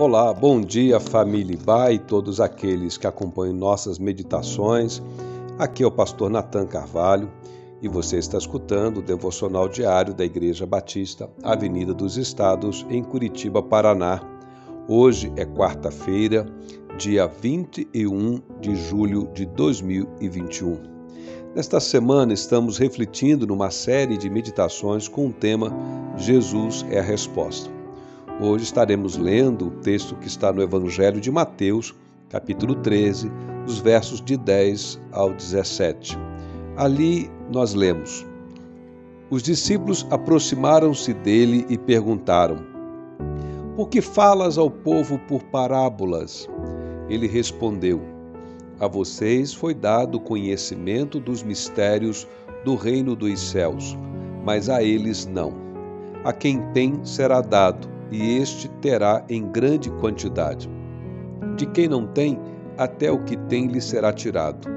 Olá, bom dia família Ibai e todos aqueles que acompanham nossas meditações. Aqui é o pastor Nathan Carvalho e você está escutando o devocional diário da Igreja Batista, Avenida dos Estados, em Curitiba, Paraná. Hoje é quarta-feira, dia 21 de julho de 2021. Nesta semana estamos refletindo numa série de meditações com o tema Jesus é a resposta. Hoje estaremos lendo o texto que está no Evangelho de Mateus, capítulo 13, os versos de 10 ao 17. Ali nós lemos: Os discípulos aproximaram-se dele e perguntaram: Por que falas ao povo por parábolas? Ele respondeu: A vocês foi dado conhecimento dos mistérios do reino dos céus, mas a eles não. A quem tem será dado e este terá em grande quantidade. De quem não tem, até o que tem lhe será tirado.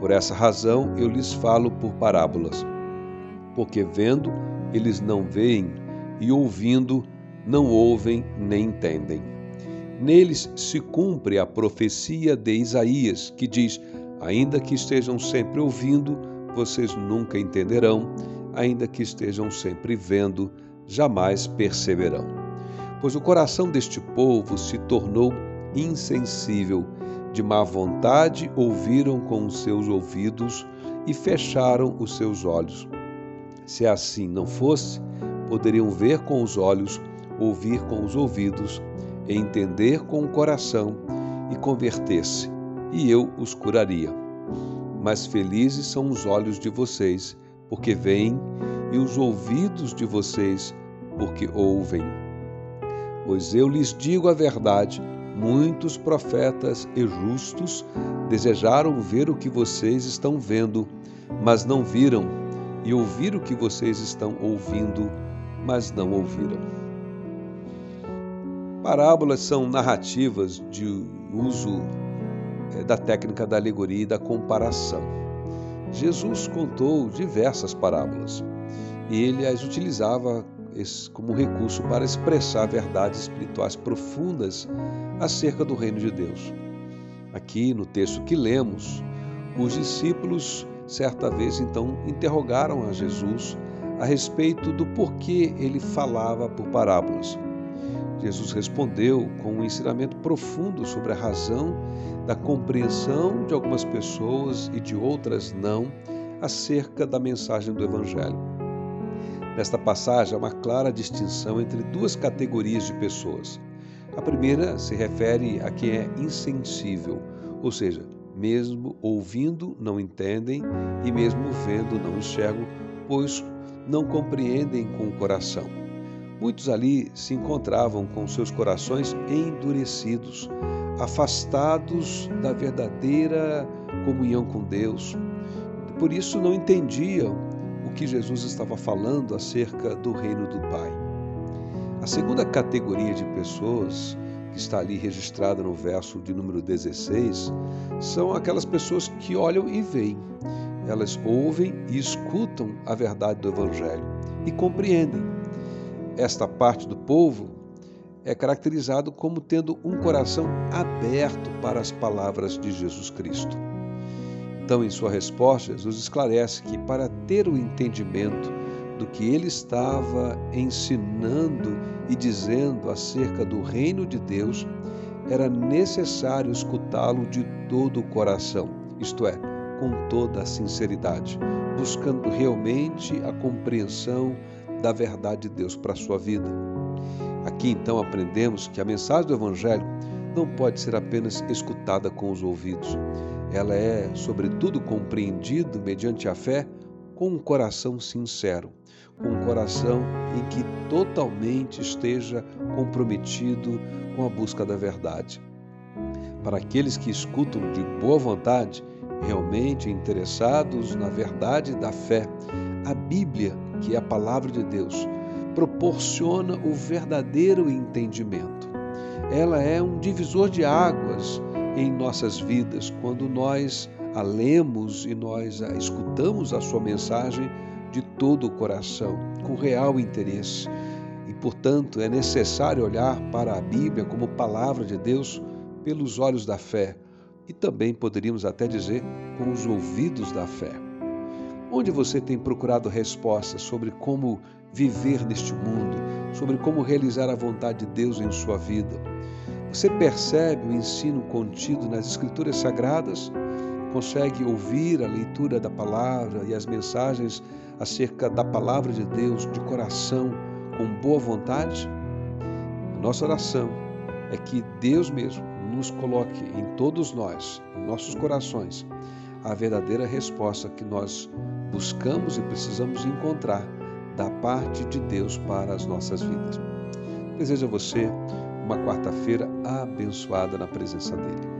Por essa razão eu lhes falo por parábolas, porque vendo eles não veem, e ouvindo não ouvem nem entendem. Neles se cumpre a profecia de Isaías, que diz: Ainda que estejam sempre ouvindo, vocês nunca entenderão, ainda que estejam sempre vendo, jamais perceberão pois o coração deste povo se tornou insensível. De má vontade ouviram com os seus ouvidos e fecharam os seus olhos. Se assim não fosse, poderiam ver com os olhos, ouvir com os ouvidos, entender com o coração e converter-se, e eu os curaria. Mas felizes são os olhos de vocês, porque veem, e os ouvidos de vocês, porque ouvem. Pois eu lhes digo a verdade: muitos profetas e justos desejaram ver o que vocês estão vendo, mas não viram, e ouvir o que vocês estão ouvindo, mas não ouviram. Parábolas são narrativas de uso eh, da técnica da alegoria e da comparação. Jesus contou diversas parábolas e ele as utilizava como recurso para expressar verdades espirituais profundas acerca do reino de Deus. Aqui no texto que lemos, os discípulos certa vez então interrogaram a Jesus a respeito do porquê ele falava por parábolas. Jesus respondeu com um ensinamento profundo sobre a razão da compreensão de algumas pessoas e de outras não acerca da mensagem do Evangelho. Nesta passagem há uma clara distinção entre duas categorias de pessoas. A primeira se refere a quem é insensível, ou seja, mesmo ouvindo não entendem e mesmo vendo não enxergam, pois não compreendem com o coração. Muitos ali se encontravam com seus corações endurecidos, afastados da verdadeira comunhão com Deus. Por isso não entendiam que Jesus estava falando acerca do reino do Pai. A segunda categoria de pessoas que está ali registrada no verso de número 16 são aquelas pessoas que olham e veem. Elas ouvem e escutam a verdade do Evangelho e compreendem. Esta parte do povo é caracterizado como tendo um coração aberto para as palavras de Jesus Cristo. Então, em sua resposta, Jesus esclarece que para ter o entendimento do que ele estava ensinando e dizendo acerca do reino de Deus, era necessário escutá-lo de todo o coração, isto é, com toda a sinceridade, buscando realmente a compreensão da verdade de Deus para a sua vida. Aqui então aprendemos que a mensagem do Evangelho não pode ser apenas escutada com os ouvidos, ela é, sobretudo, compreendida mediante a fé com um coração sincero, com um coração em que totalmente esteja comprometido com a busca da verdade. Para aqueles que escutam de boa vontade, realmente interessados na verdade da fé, a Bíblia, que é a palavra de Deus, proporciona o verdadeiro entendimento. Ela é um divisor de águas em nossas vidas quando nós a lemos e nós a escutamos a sua mensagem de todo o coração, com real interesse. E, portanto, é necessário olhar para a Bíblia como palavra de Deus pelos olhos da fé e também poderíamos até dizer com os ouvidos da fé. Onde você tem procurado respostas sobre como viver neste mundo, sobre como realizar a vontade de Deus em sua vida? Você percebe o ensino contido nas Escrituras Sagradas? Consegue ouvir a leitura da palavra e as mensagens acerca da palavra de Deus de coração, com boa vontade? A nossa oração é que Deus mesmo nos coloque em todos nós, em nossos corações, a verdadeira resposta que nós buscamos e precisamos encontrar da parte de Deus para as nossas vidas. Desejo a você uma quarta-feira abençoada na presença dEle.